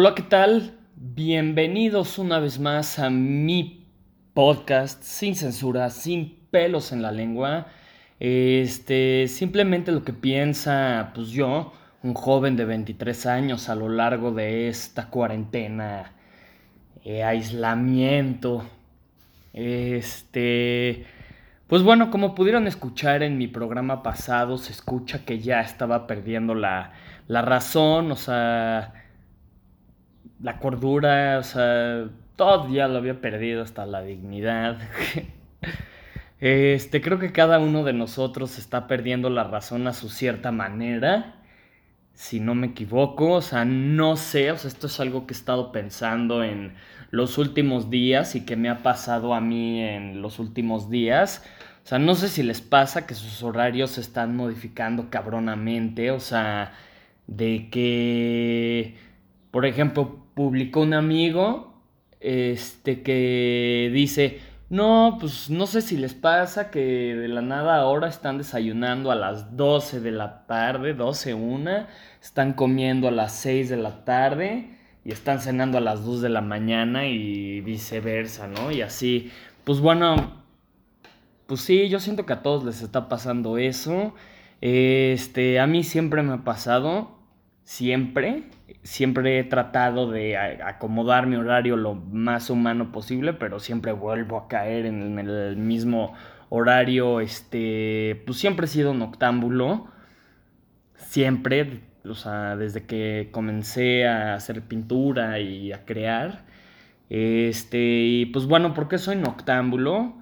Hola, ¿qué tal? Bienvenidos una vez más a mi podcast sin censura, sin pelos en la lengua. Este, simplemente lo que piensa, pues yo, un joven de 23 años a lo largo de esta cuarentena, eh, aislamiento. Este, pues bueno, como pudieron escuchar en mi programa pasado, se escucha que ya estaba perdiendo la, la razón, o sea la cordura, o sea, todo ya lo había perdido, hasta la dignidad. Este, creo que cada uno de nosotros está perdiendo la razón a su cierta manera, si no me equivoco, o sea, no sé, o sea, esto es algo que he estado pensando en los últimos días y que me ha pasado a mí en los últimos días. O sea, no sé si les pasa que sus horarios se están modificando cabronamente, o sea, de que, por ejemplo, publicó un amigo este, que dice, no, pues no sé si les pasa que de la nada ahora están desayunando a las 12 de la tarde, 12, 1, están comiendo a las 6 de la tarde y están cenando a las 2 de la mañana y viceversa, ¿no? Y así, pues bueno, pues sí, yo siento que a todos les está pasando eso. Este, a mí siempre me ha pasado, siempre siempre he tratado de acomodar mi horario lo más humano posible, pero siempre vuelvo a caer en el mismo horario, este, pues siempre he sido noctámbulo, siempre, o sea, desde que comencé a hacer pintura y a crear, este, y pues bueno, ¿por qué soy noctámbulo?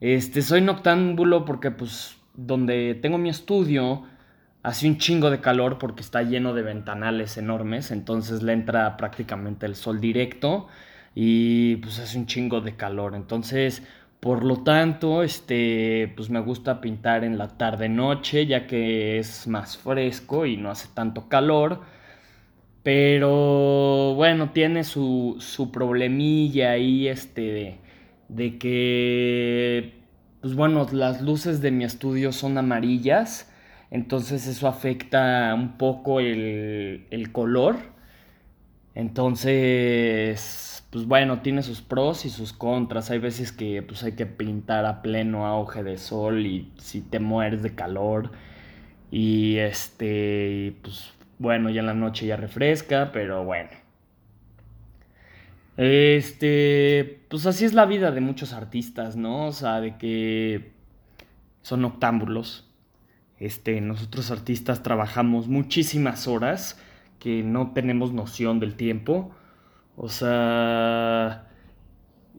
Este, soy noctámbulo porque pues donde tengo mi estudio, hace un chingo de calor porque está lleno de ventanales enormes, entonces le entra prácticamente el sol directo y pues hace un chingo de calor. Entonces, por lo tanto, este, pues me gusta pintar en la tarde noche, ya que es más fresco y no hace tanto calor. Pero bueno, tiene su, su problemilla ahí, este, de, de que, pues bueno, las luces de mi estudio son amarillas entonces eso afecta un poco el, color. Entonces, pues bueno, tiene sus pros y sus contras. Hay veces que pues hay que pintar a pleno auge de sol y si te mueres de calor. Y este, pues bueno, ya en la noche ya refresca, pero bueno. Este, pues así es la vida de muchos artistas, ¿no? O sea, de que son octámbulos este, nosotros artistas trabajamos muchísimas horas que no tenemos noción del tiempo. O sea,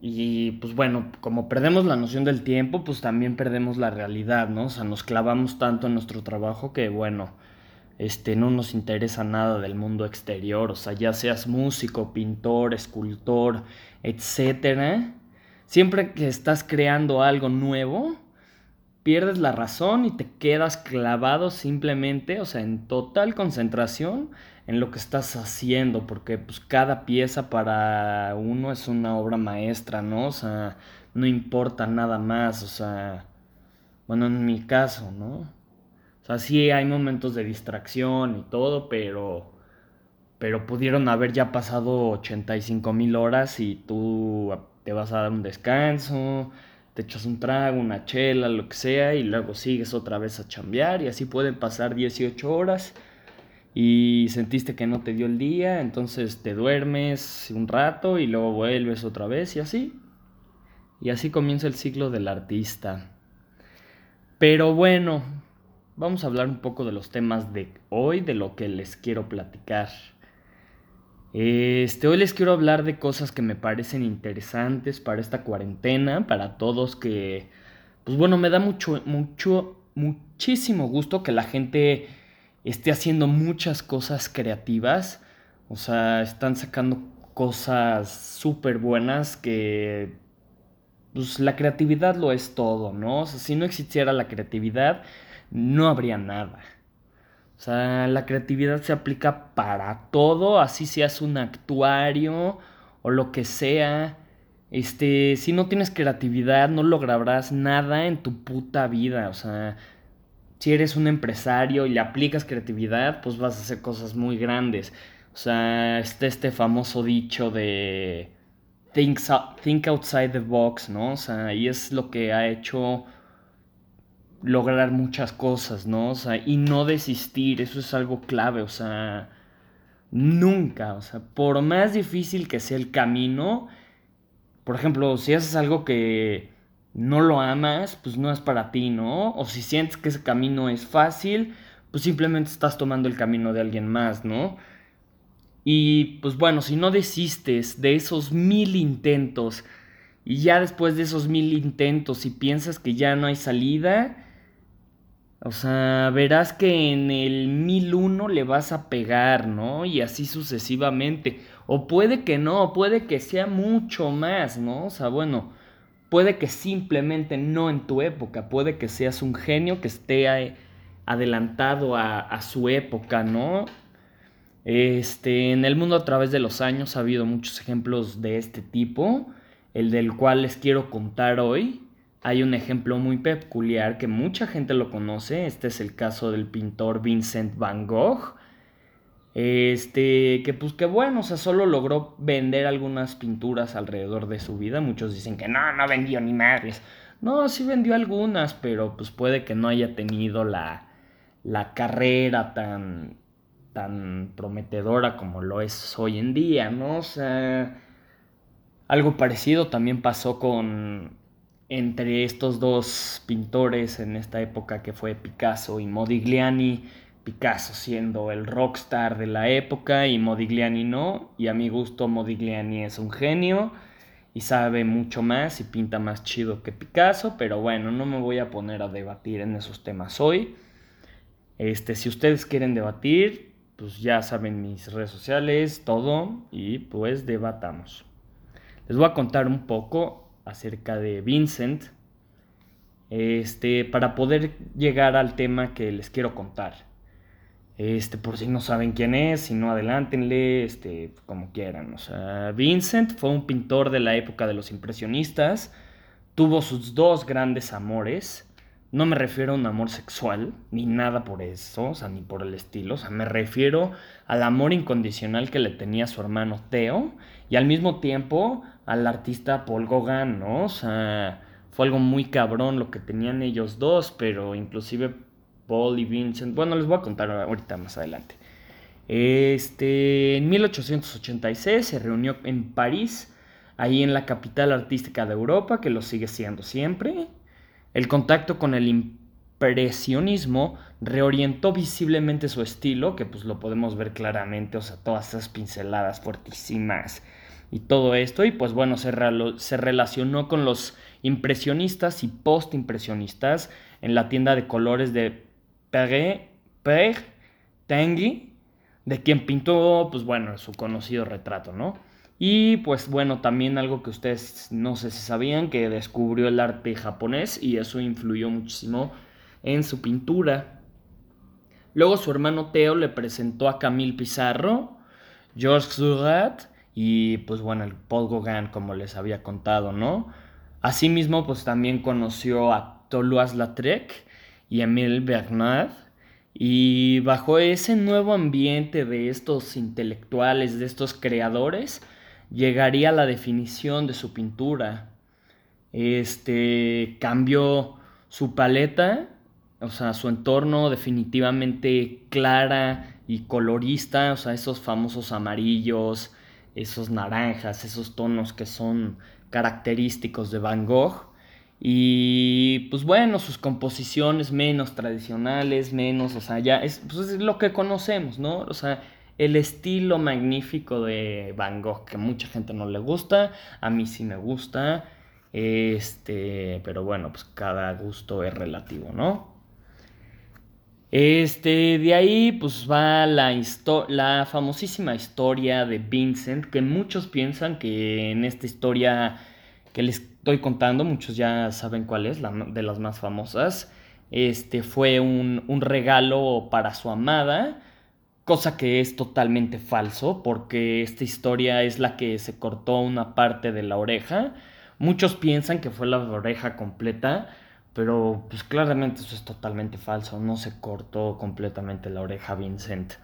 y pues bueno, como perdemos la noción del tiempo, pues también perdemos la realidad, ¿no? O sea, nos clavamos tanto en nuestro trabajo que bueno, este, no nos interesa nada del mundo exterior, o sea, ya seas músico, pintor, escultor, etcétera. Siempre que estás creando algo nuevo, pierdes la razón y te quedas clavado simplemente, o sea, en total concentración en lo que estás haciendo, porque pues cada pieza para uno es una obra maestra, ¿no? O sea, no importa nada más, o sea, bueno, en mi caso, ¿no? O sea, sí hay momentos de distracción y todo, pero pero pudieron haber ya pasado 85 mil horas y tú te vas a dar un descanso, te echas un trago, una chela, lo que sea, y luego sigues otra vez a chambear, y así pueden pasar 18 horas, y sentiste que no te dio el día, entonces te duermes un rato y luego vuelves otra vez, y así. Y así comienza el ciclo del artista. Pero bueno, vamos a hablar un poco de los temas de hoy, de lo que les quiero platicar. Este, hoy les quiero hablar de cosas que me parecen interesantes para esta cuarentena, para todos que, pues bueno, me da mucho, mucho, muchísimo gusto que la gente esté haciendo muchas cosas creativas, o sea, están sacando cosas súper buenas que, pues la creatividad lo es todo, ¿no? O sea, si no existiera la creatividad, no habría nada. O sea, la creatividad se aplica para todo, así seas un actuario o lo que sea. Este, si no tienes creatividad, no lograrás nada en tu puta vida. O sea, si eres un empresario y le aplicas creatividad, pues vas a hacer cosas muy grandes. O sea, está este famoso dicho de think, think outside the box, ¿no? O sea, y es lo que ha hecho lograr muchas cosas, ¿no? O sea, y no desistir, eso es algo clave, o sea, nunca, o sea, por más difícil que sea el camino, por ejemplo, si haces algo que no lo amas, pues no es para ti, ¿no? O si sientes que ese camino es fácil, pues simplemente estás tomando el camino de alguien más, ¿no? Y pues bueno, si no desistes de esos mil intentos y ya después de esos mil intentos y piensas que ya no hay salida, o sea, verás que en el mil uno le vas a pegar, ¿no? Y así sucesivamente. O puede que no, puede que sea mucho más, ¿no? O sea, bueno, puede que simplemente no en tu época, puede que seas un genio que esté adelantado a, su época, ¿no? Este, en el mundo a través de los años ha habido muchos ejemplos de este tipo, el del cual les quiero contar hoy. Hay un ejemplo muy peculiar que mucha gente lo conoce, este es el caso del pintor Vincent Van Gogh. Este, que pues que bueno, o sea, solo logró vender algunas pinturas alrededor de su vida. Muchos dicen que no, no vendió ni madres. No, sí vendió algunas, pero pues puede que no haya tenido la, la carrera tan, tan prometedora como lo es hoy en día, ¿no? O sea, algo parecido también pasó con entre estos dos pintores en esta época que fue Picasso y Modigliani. Picasso siendo el rockstar de la época y Modigliani no. Y a mi gusto Modigliani es un genio y sabe mucho más y pinta más chido que Picasso, pero bueno, no me voy a poner a debatir en esos temas hoy. Este, si ustedes quieren debatir, pues ya saben mis redes sociales, todo, y pues debatamos. Les voy a contar un poco acerca de Vincent, este, para poder llegar al tema que les quiero contar. Este, por si no saben quién es, si no adelántenle, este, como quieran. O sea, Vincent fue un pintor de la época de los impresionistas, tuvo sus dos grandes amores, no me refiero a un amor sexual, ni nada por eso, o sea, ni por el estilo, o sea, me refiero al amor incondicional que le tenía su hermano Theo y al mismo tiempo al artista Paul Gauguin, ¿no? O sea, fue algo muy cabrón lo que tenían ellos dos, pero inclusive Paul y Vincent, bueno, les voy a contar ahorita más adelante. Este, en 1886 se reunió en París, ahí en la capital artística de Europa, que lo sigue siendo siempre, el contacto con el impresionismo reorientó visiblemente su estilo, que pues lo podemos ver claramente, o sea, todas esas pinceladas fuertísimas y todo esto, y pues bueno, se, se relacionó con los impresionistas y postimpresionistas en la tienda de colores de Père, Père Tanguy, de quien pintó, pues bueno, su conocido retrato, ¿no? Y pues bueno, también algo que ustedes no sé si sabían, que descubrió el arte japonés y eso influyó muchísimo en su pintura. Luego su hermano Teo le presentó a Camille Pizarro, Georges Seurat y pues bueno, el Paul Gauguin como les había contado, ¿no? Asimismo pues también conoció a Toulouse-Lautrec y Emile Bernard y bajo ese nuevo ambiente de estos intelectuales, de estos creadores, llegaría a la definición de su pintura. Este cambió su paleta, o sea, su entorno definitivamente clara y colorista, o sea, esos famosos amarillos, esos naranjas, esos tonos que son característicos de Van Gogh. Y pues bueno, sus composiciones menos tradicionales, menos, o sea, ya es, pues es lo que conocemos, ¿no? O sea, el estilo magnífico de Van Gogh, que mucha gente no le gusta, a mí sí me gusta, este, pero bueno, pues cada gusto es relativo, ¿no? Este, de ahí pues va la, la famosísima historia de Vincent, que muchos piensan que en esta historia que les estoy contando, muchos ya saben cuál es, la, de las más famosas, este, fue un, un regalo para su amada, cosa que es totalmente falso, porque esta historia es la que se cortó una parte de la oreja. Muchos piensan que fue la oreja completa, pero pues claramente eso es totalmente falso, no se cortó completamente la oreja Vincent.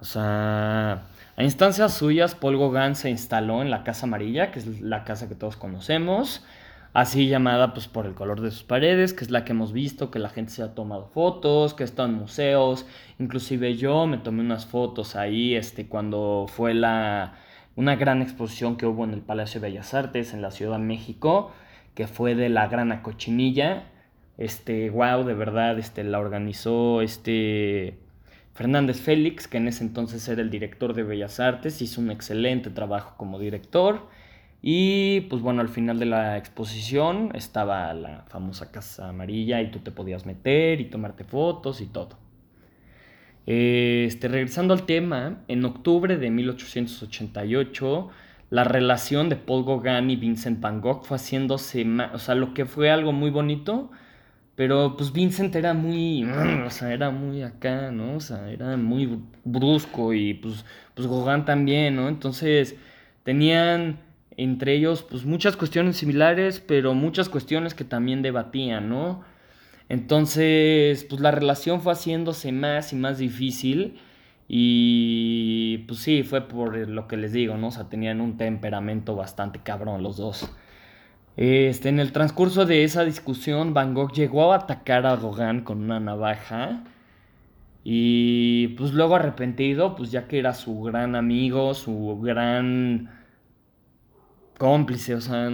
O sea, a instancias suyas, Paul Gauguin se instaló en la Casa Amarilla, que es la casa que todos conocemos, así llamada pues por el color de sus paredes, que es la que hemos visto, que la gente se ha tomado fotos, que está en museos, inclusive yo me tomé unas fotos ahí, este, cuando fue la, una gran exposición que hubo en el Palacio de Bellas Artes en la Ciudad de México, que fue de la Grana Cochinilla, este, wow, de verdad, este, la organizó, este, Fernández Félix, que en ese entonces era el director de Bellas Artes, hizo un excelente trabajo como director. Y pues bueno, al final de la exposición estaba la famosa Casa Amarilla y tú te podías meter y tomarte fotos y todo. Este, regresando al tema, en octubre de 1888, la relación de Paul Gauguin y Vincent Van Gogh fue haciéndose, o sea, lo que fue algo muy bonito, pero pues Vincent era muy, o sea, era muy acá, ¿no? O sea, era muy brusco y pues, pues Gauguin también, ¿no? Entonces tenían entre ellos pues muchas cuestiones similares, pero muchas cuestiones que también debatían, ¿no? Entonces, pues la relación fue haciéndose más y más difícil y pues sí, fue por lo que les digo, ¿no? O sea, tenían un temperamento bastante cabrón los dos. Este, en el transcurso de esa discusión, Van Gogh llegó a atacar a Gauguin con una navaja. Y pues luego arrepentido, pues ya que era su gran amigo, su gran cómplice, o sea,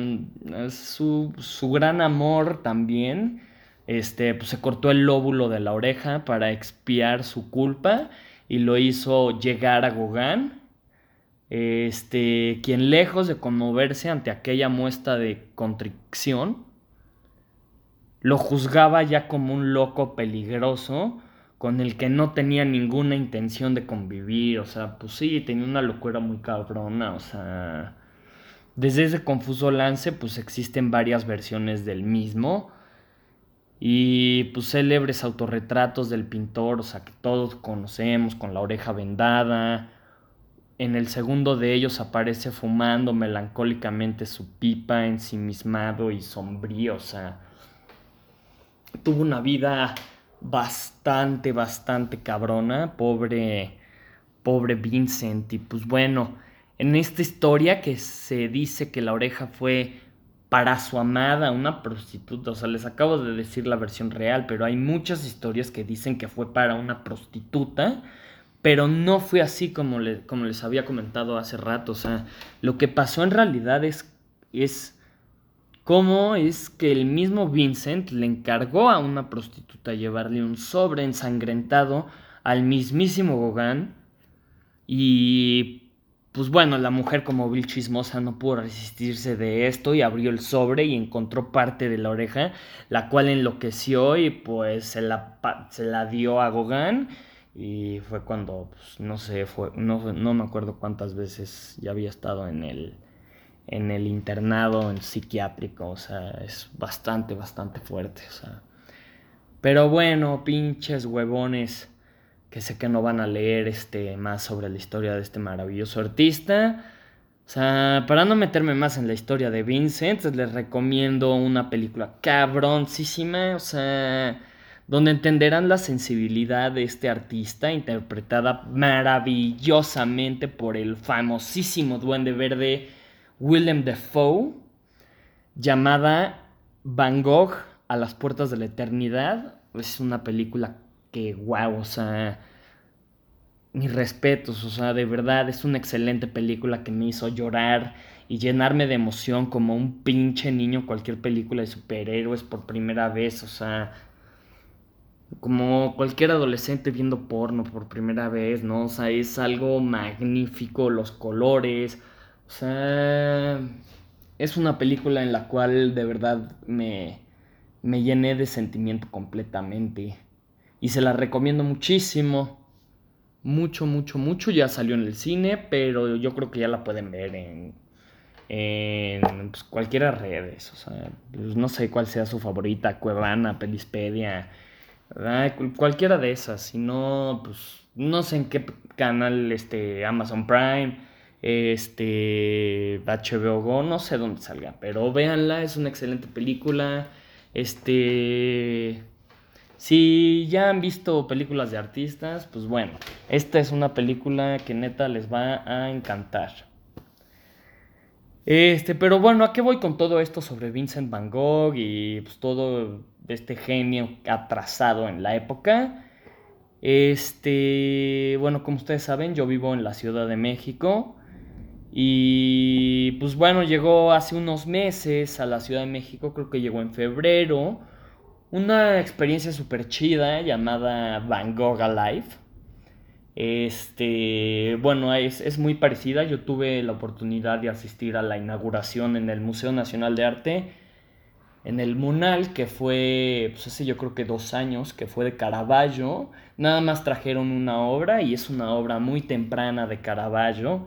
su, su gran amor también, este, pues se cortó el lóbulo de la oreja para expiar su culpa y lo hizo llegar a Gauguin este, quien lejos de conmoverse ante aquella muestra de contrición, lo juzgaba ya como un loco peligroso con el que no tenía ninguna intención de convivir, o sea, pues sí, tenía una locura muy cabrona, o sea, desde ese confuso lance, pues existen varias versiones del mismo, y pues célebres autorretratos del pintor, o sea, que todos conocemos, con la oreja vendada, en el segundo de ellos aparece fumando melancólicamente su pipa, ensimismado y sombrío. O sea, tuvo una vida bastante, bastante cabrona. Pobre, pobre Vincent. Y pues bueno, en esta historia que se dice que la oreja fue para su amada, una prostituta. O sea, les acabo de decir la versión real, pero hay muchas historias que dicen que fue para una prostituta pero no fue así como, como les había comentado hace rato. O sea, lo que pasó en realidad es, es cómo es que el mismo Vincent le encargó a una prostituta llevarle un sobre ensangrentado al mismísimo Gauguin y pues bueno, la mujer como vil chismosa no pudo resistirse de esto y abrió el sobre y encontró parte de la oreja, la cual enloqueció y pues se la, se la dio a Gauguin y fue cuando, pues, no sé, fue, no, no me acuerdo cuántas veces ya había estado en el, en el internado en psiquiátrico, o sea, es bastante, bastante fuerte, o sea. Pero bueno, pinches huevones que sé que no van a leer este más sobre la historia de este maravilloso artista. O sea, para no meterme más en la historia de Vincent, les recomiendo una película cabroncísima, o sea, donde entenderán la sensibilidad de este artista, interpretada maravillosamente por el famosísimo duende verde Willem Dafoe, llamada Van Gogh a las puertas de la eternidad. Es una película que, wow, o sea, mis respetos, o sea, de verdad es una excelente película que me hizo llorar y llenarme de emoción como un pinche niño cualquier película de superhéroes por primera vez, o sea, como cualquier adolescente viendo porno por primera vez, ¿no? O sea, es algo magnífico, los colores, o sea, es una película en la cual de verdad me, me llené de sentimiento completamente. Y se la recomiendo muchísimo. Mucho, mucho, mucho. Ya salió en el cine, pero yo creo que ya la pueden ver en, en pues, cualquiera redes. O sea, pues, no sé cuál sea su favorita, Cuevana, Pelispedia cualquiera de esas, si no, pues no sé en qué canal, este, Amazon Prime, este, HBO Go, no sé dónde salga, pero véanla, es una excelente película, este, Si ya han visto películas de artistas, pues bueno, esta es una película que neta les va a encantar. Este, pero bueno, ¿a qué voy con todo esto sobre Vincent Van Gogh y pues, todo este genio atrasado en la época? Este, bueno, como ustedes saben, yo vivo en la Ciudad de México y pues bueno, llegó hace unos meses a la Ciudad de México, creo que llegó en febrero, una experiencia súper chida llamada Van Gogh Alive. Este, bueno, es, es, muy parecida. Yo tuve la oportunidad de asistir a la inauguración en el Museo Nacional de Arte, en el Munal, que fue, pues hace yo creo que dos años, que fue de Caravaggio. Nada más trajeron una obra y es una obra muy temprana de Caravaggio,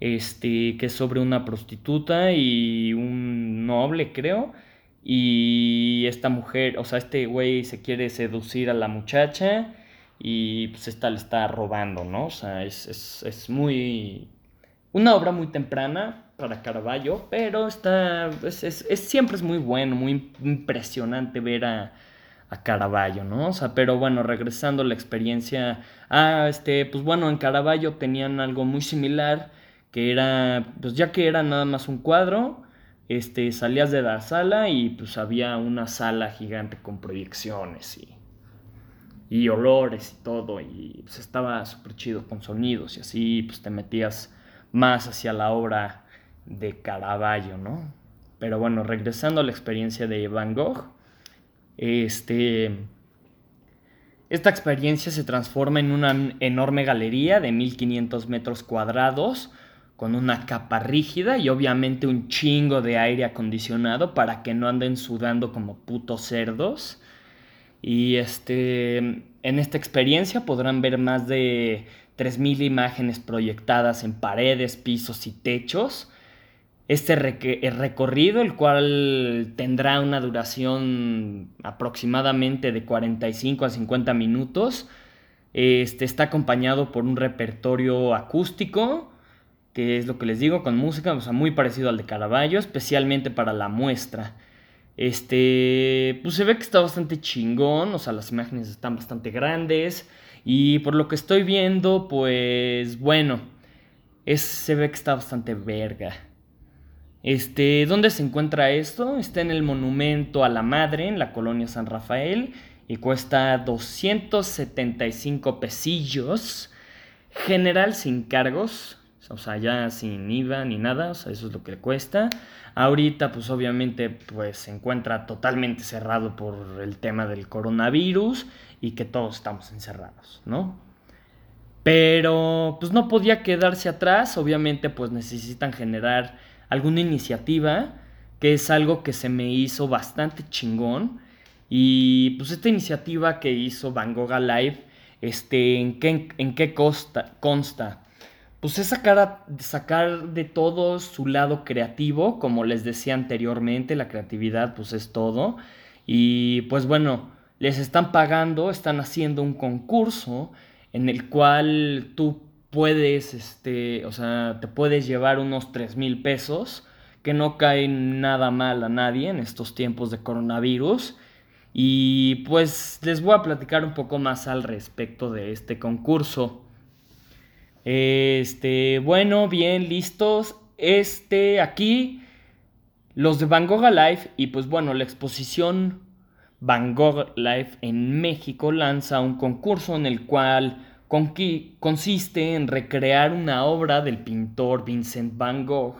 este, que es sobre una prostituta y un noble, creo. Y esta mujer, o sea, este güey se quiere seducir a la muchacha y pues esta le está robando, ¿no? O sea, es, muy... Una obra muy temprana para Caravaggio, pero está... Es, siempre es muy bueno, muy impresionante ver a, a Caravaggio, ¿no? O sea, pero bueno, regresando a la experiencia, ah, este, pues bueno, en Caravaggio tenían algo muy similar, que era, pues ya que era nada más un cuadro, este, salías de la sala y pues había una sala gigante con proyecciones y y olores y todo, y pues estaba súper chido con sonidos y así pues te metías más hacia la obra de Caravaggio, ¿no? Pero bueno, regresando a la experiencia de Van Gogh, este, esta experiencia se transforma en una enorme galería de 1500 metros cuadrados con una capa rígida y obviamente un chingo de aire acondicionado para que no anden sudando como putos cerdos. Y este, en esta experiencia podrán ver más de 3.000 imágenes proyectadas en paredes, pisos y techos. Este recorrido, el cual tendrá una duración aproximadamente de 45 a 50 minutos, este, está acompañado por un repertorio acústico, que es lo que les digo, con música, o sea, muy parecido al de Caravaggio, especialmente para la muestra. Este, pues se ve que está bastante chingón, o sea, las imágenes están bastante grandes y por lo que estoy viendo, pues bueno, se ve que está bastante verga. Este, ¿dónde se encuentra esto? Está en el Monumento a la Madre, en la colonia San Rafael, y cuesta 275 pesillos. General sin cargos, o sea, ya sin IVA ni nada, o sea, eso es lo que le cuesta. Ahorita, pues obviamente, pues se encuentra totalmente cerrado por el tema del coronavirus y que todos estamos encerrados, ¿no? Pero, pues no podía quedarse atrás, obviamente, pues necesitan generar alguna iniciativa, que es algo que se me hizo bastante chingón. Y pues esta iniciativa que hizo Van Gogh Live, este, ¿en qué, en qué consta? Pues es sacar, sacar de todo su lado creativo, como les decía anteriormente, la creatividad pues es todo. Y pues bueno, les están pagando, están haciendo un concurso en el cual tú puedes, este, o sea, te puedes llevar unos 3 mil pesos, que no caen nada mal a nadie en estos tiempos de coronavirus. Y pues les voy a platicar un poco más al respecto de este concurso. Este, bueno, bien, listos. Este, aquí, los de Van Gogh Live y pues bueno, la exposición Van Gogh Live en México lanza un concurso en el cual consiste en recrear una obra del pintor Vincent Van Gogh,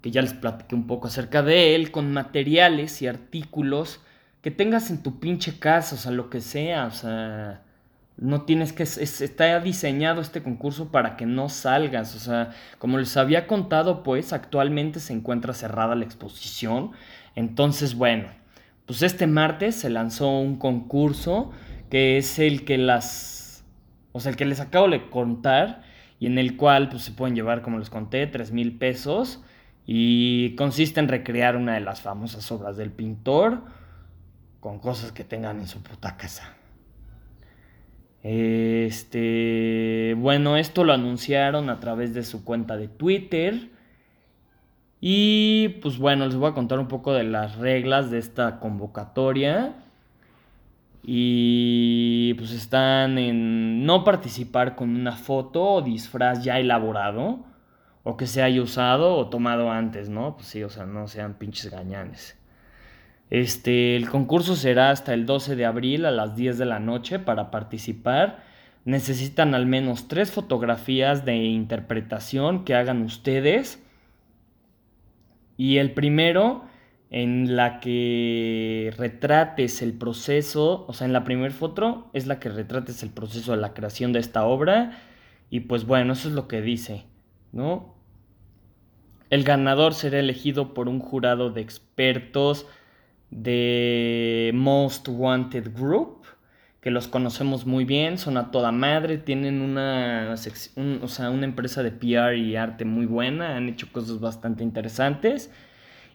que ya les platiqué un poco acerca de él, con materiales y artículos que tengas en tu pinche casa, o sea, lo que sea, o sea no tienes que, está diseñado este concurso para que no salgas, o sea, como les había contado, pues actualmente se encuentra cerrada la exposición, entonces bueno, pues este martes se lanzó un concurso que es el que las, o sea, el que les acabo de contar y en el cual pues se pueden llevar, como les conté, 3 mil pesos y consiste en recrear una de las famosas obras del pintor con cosas que tengan en su puta casa. Este, bueno, esto lo anunciaron a través de su cuenta de Twitter. Y pues bueno, les voy a contar un poco de las reglas de esta convocatoria. Y pues están en no participar con una foto o disfraz ya elaborado o que se haya usado o tomado antes, ¿no? Pues sí, o sea, no sean pinches gañanes. Este, el concurso será hasta el 12 de abril a las 10 de la noche para participar. Necesitan al menos tres fotografías de interpretación que hagan ustedes. Y el primero en la que retrates el proceso, o sea, en la primera foto es la que retrates el proceso de la creación de esta obra. Y pues bueno, eso es lo que dice, ¿no? El ganador será elegido por un jurado de expertos de Most Wanted Group, que los conocemos muy bien, son a toda madre, tienen una, o sea, una empresa de PR y arte muy buena, han hecho cosas bastante interesantes.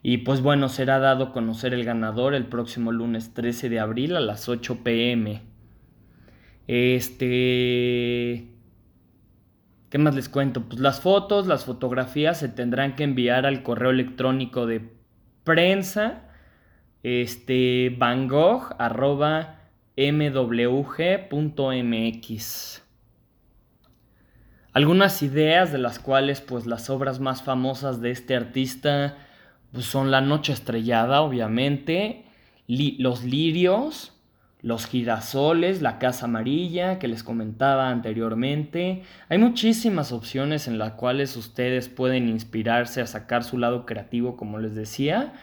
Y pues bueno, será dado a conocer el ganador el próximo lunes 13 de abril a las 8 pm. Este... ¿Qué más les cuento? Pues las fotos, las fotografías se tendrán que enviar al correo electrónico de prensa este, van Gogh, arroba mwg.mx. Algunas ideas de las cuales pues las obras más famosas de este artista pues, son La Noche Estrellada, obviamente, Los Lirios, Los Girasoles, La Casa Amarilla, que les comentaba anteriormente. Hay muchísimas opciones en las cuales ustedes pueden inspirarse a sacar su lado creativo, como les decía.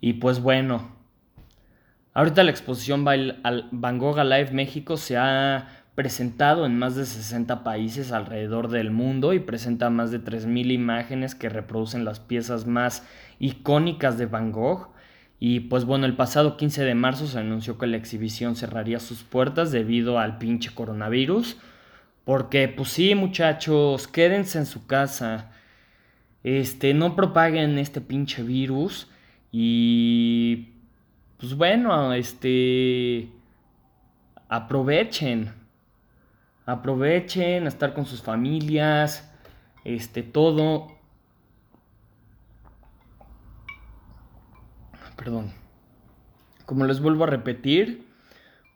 Y pues bueno, Ahorita la exposición Van Gogh Alive México se ha presentado en más de 60 países alrededor del mundo y presenta más de 3.000 imágenes que reproducen las piezas más icónicas de Van Gogh. Y pues bueno, el pasado 15 de marzo se anunció que la exhibición cerraría sus puertas debido al pinche coronavirus. Porque pues sí, muchachos, quédense en su casa. Este, no propaguen este pinche virus y pues bueno, este, aprovechen, aprovechen a estar con sus familias, este, todo. Perdón. Como les vuelvo a repetir,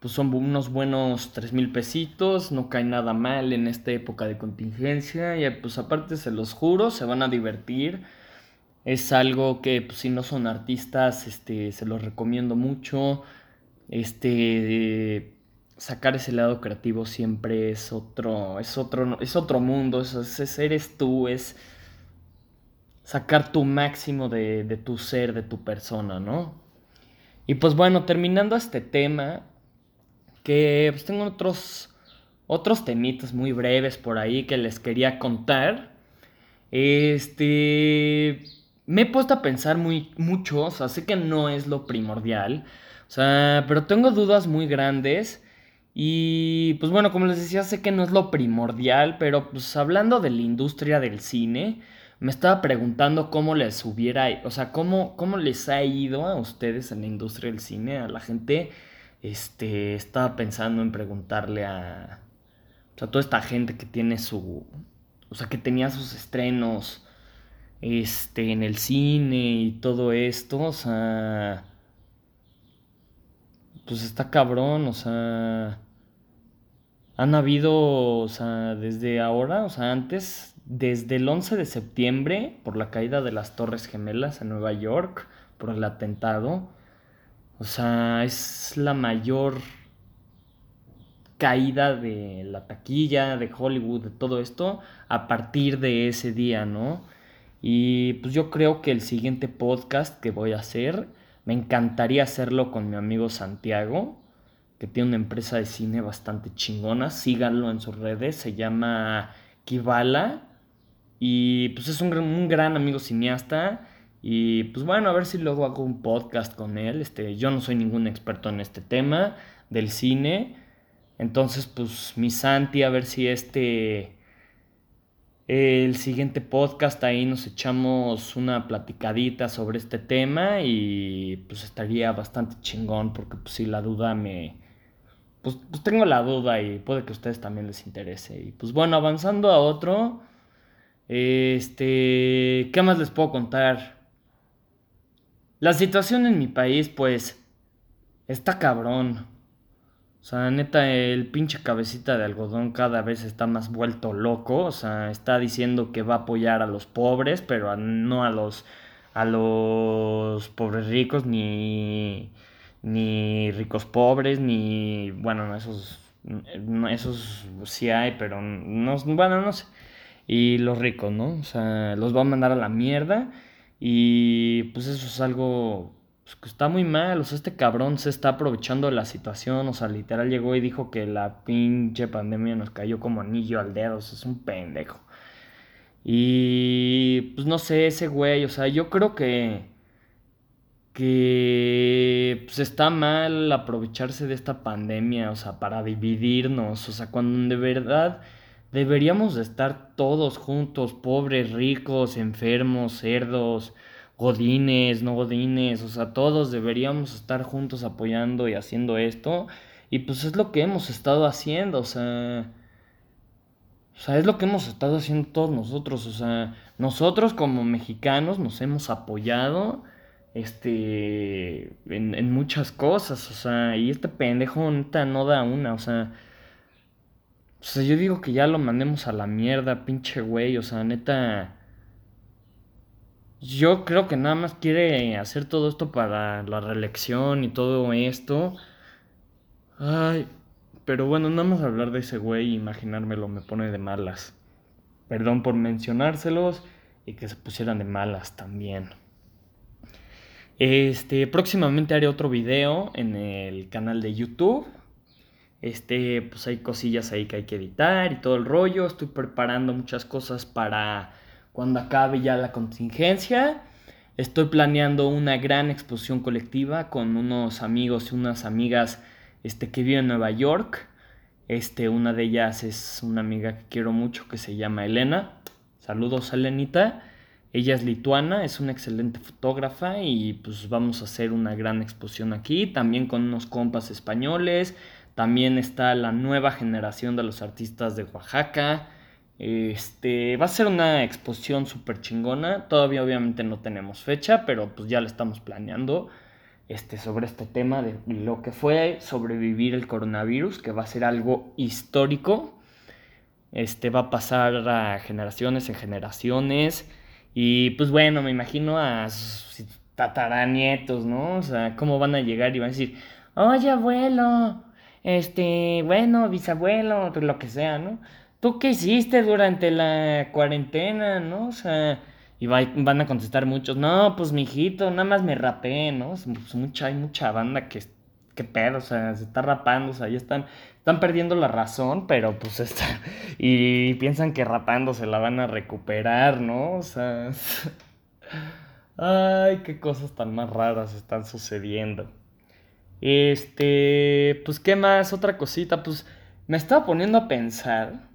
pues son unos buenos tres mil pesitos, no cae nada mal en esta época de contingencia y pues aparte se los juro, se van a divertir es algo que pues, si no son artistas, este, se los recomiendo mucho. Este, sacar ese lado creativo siempre es otro, es otro, es otro mundo, es, eres tú, es sacar tu máximo de, de tu ser, de tu persona, ¿no? Y pues bueno, terminando este tema, que pues tengo otros, otros temitas muy breves por ahí que les quería contar. Este me he puesto a pensar muy, mucho, o sea, sé que no es lo primordial, o sea, pero tengo dudas muy grandes y pues bueno, como les decía, sé que no es lo primordial, pero pues hablando de la industria del cine, me estaba preguntando cómo les hubiera, o sea, cómo, cómo les ha ido a ustedes en la industria del cine, a la gente, este, estaba pensando en preguntarle a, o sea, toda esta gente que tiene su, o sea, que tenía sus estrenos, este, en el cine y todo esto, o sea, pues está cabrón, o sea, han habido, o sea, desde ahora, o sea, antes, desde el 11 de septiembre, por la caída de las Torres Gemelas en Nueva York, por el atentado, o sea, es la mayor caída de la taquilla, de Hollywood, de todo esto, a partir de ese día, ¿no? Y pues yo creo que el siguiente podcast que voy a hacer, me encantaría hacerlo con mi amigo Santiago, que tiene una empresa de cine bastante chingona. Síganlo en sus redes, se llama Kivala. Y pues es un, un gran amigo cineasta. Y pues bueno, a ver si luego hago un podcast con él. Este, yo no soy ningún experto en este tema del cine. Entonces, pues mi Santi, a ver si este el siguiente podcast ahí nos echamos una platicadita sobre este tema y pues estaría bastante chingón porque pues si la duda me... Pues, pues, tengo la duda y puede que a ustedes también les interese. Y pues bueno, avanzando a otro. Este... ¿Qué más les puedo contar? La situación en mi país pues está cabrón. O sea, neta, el pinche cabecita de algodón cada vez está más vuelto loco. O sea, está diciendo que va a apoyar a los pobres, pero no a los, a los pobres ricos, ni, ni ricos pobres, ni, bueno, esos, esos sí hay, pero no, bueno, no sé. Y los ricos, ¿no? O sea, los va a mandar a la mierda. Y pues eso es algo pues, que está muy mal. O sea, este cabrón se está aprovechando de la situación. O sea, literal llegó y dijo que la pinche pandemia nos cayó como anillo al dedo. O sea, es un pendejo. Y pues no sé, ese güey, o sea, yo creo que que pues está mal aprovecharse de esta pandemia, o sea, para dividirnos, o sea, cuando de verdad deberíamos de estar todos juntos, pobres, ricos, enfermos, cerdos, godines, no godines, o sea, todos deberíamos estar juntos apoyando y haciendo esto, y pues es lo que hemos estado haciendo, o sea, o sea, es lo que hemos estado haciendo todos nosotros, o sea, nosotros como mexicanos nos hemos apoyado este, en, muchas cosas, o sea, y este pendejo neta no da una, o sea, o sea, yo digo que ya lo mandemos a la mierda, pinche güey, o sea, neta, yo creo que nada más quiere hacer todo esto para la reelección y todo esto. Ay, pero bueno, nada más hablar de ese güey e imaginármelo me pone de malas. Perdón por mencionárselos y que se pusieran de malas también. Este, próximamente haré otro video en el canal de YouTube. Este, pues hay cosillas ahí que hay que editar y todo el rollo. Estoy preparando muchas cosas para cuando acabe ya la contingencia. Estoy planeando una gran exposición colectiva con unos amigos y unas amigas este, que viven en Nueva York. Este, una de ellas es una amiga que quiero mucho que se llama Elena. Saludos, Elenita. Ella es lituana, es una excelente fotógrafa y pues vamos a hacer una gran exposición aquí, también con unos compas españoles, también está la nueva generación de los artistas de Oaxaca. Este, va a ser una exposición súper chingona, todavía obviamente no tenemos fecha, pero pues ya la estamos planeando este, sobre este tema de lo que fue sobrevivir el coronavirus, que va a ser algo histórico. Este va a pasar a generaciones en generaciones. Y pues bueno, me imagino a tataranietos, ¿no? O sea, cómo van a llegar y van a decir, oye abuelo, este, bueno, bisabuelo, lo que sea, ¿no? ¿Tú qué hiciste durante la cuarentena, no? O sea, y van a contestar muchos, no, pues mijito, nada más me rapé, ¿no? Pues mucha, hay mucha banda que, qué pedo, o sea, se está rapando, o sea, ya están, están perdiendo la razón, pero pues está, y piensan que rapando se la van a recuperar, ¿no? O sea, ay, qué cosas tan más raras están sucediendo. Este, pues, ¿qué más? Otra cosita, pues, me estaba poniendo a pensar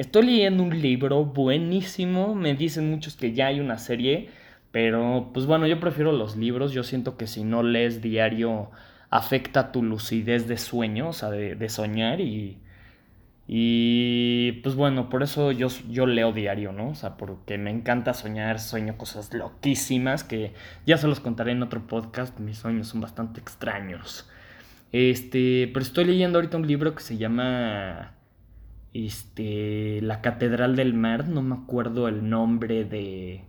Estoy leyendo un libro buenísimo, me dicen muchos que ya hay una serie, pero pues bueno, yo prefiero los libros, yo siento que si no lees diario afecta tu lucidez de sueño, o sea, de, soñar y, y pues bueno, por eso yo, yo leo diario, ¿no? O sea, porque me encanta soñar, sueño cosas loquísimas que ya se los contaré en otro podcast, mis sueños son bastante extraños. Este, pero estoy leyendo ahorita un libro que se llama este, La Catedral del Mar, no me acuerdo el nombre de,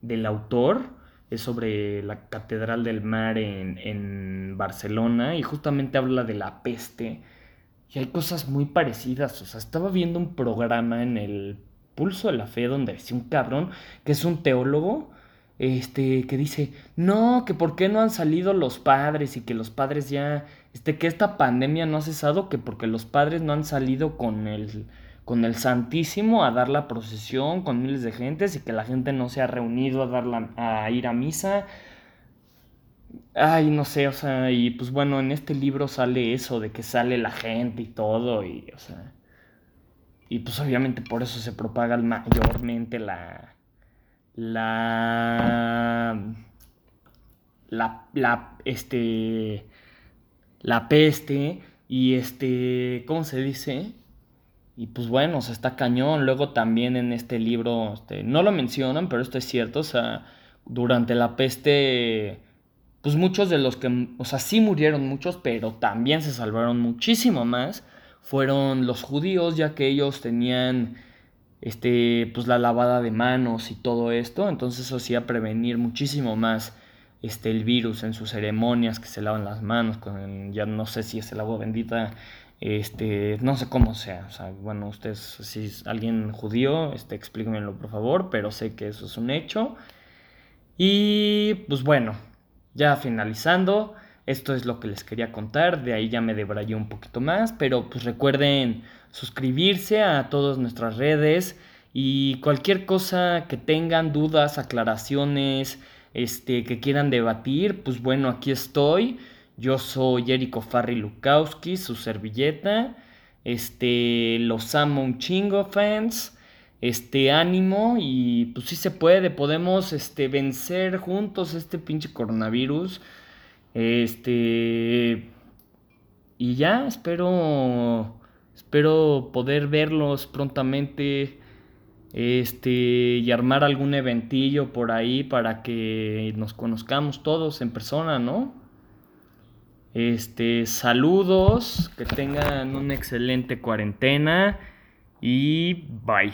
del autor, es sobre la Catedral del Mar en, en Barcelona y justamente habla de la peste. Y hay cosas muy parecidas, o sea, estaba viendo un programa en el Pulso de la Fe donde decía un cabrón que es un teólogo este, que dice, no, que por qué no han salido los padres y que los padres ya, este, que esta pandemia no ha cesado, que porque los padres no han salido con el, con el Santísimo a dar la procesión con miles de gentes y que la gente no se ha reunido a, dar a ir a misa. Ay, no sé, o sea, y pues bueno, en este libro sale eso, de que sale la gente y todo, y, o sea, y pues obviamente por eso se propaga mayormente la, la, la, la, este, la peste y este, ¿cómo se dice? Y pues bueno, o sea, está cañón. Luego también en este libro, este, no lo mencionan, pero esto es cierto, o sea, durante la peste, pues muchos de los que, o sea, sí murieron muchos, pero también se salvaron muchísimo más, fueron los judíos, ya que ellos tenían, este, pues la lavada de manos y todo esto, entonces eso hacía prevenir muchísimo más, este, el virus en sus ceremonias, que se lavan las manos, con ya no sé si es el agua bendita, este, no sé cómo sea, o sea, bueno, ustedes, si es alguien judío, este, explíquenmelo por favor, pero sé que eso es un hecho. Y pues bueno, ya finalizando, esto es lo que les quería contar, de ahí ya me debrayé un poquito más, pero pues recuerden suscribirse a todas nuestras redes y cualquier cosa que tengan, dudas, aclaraciones, este, que quieran debatir, pues bueno, aquí estoy. Yo soy Eriko Farri Lukowski, su servilleta. Este, los amo un chingo, fans este ánimo y pues sí se puede, podemos este, vencer juntos este pinche coronavirus. Este y ya, espero espero poder verlos prontamente este y armar algún eventillo por ahí para que nos conozcamos todos en persona, ¿no? Este, saludos, que tengan una excelente cuarentena y bye.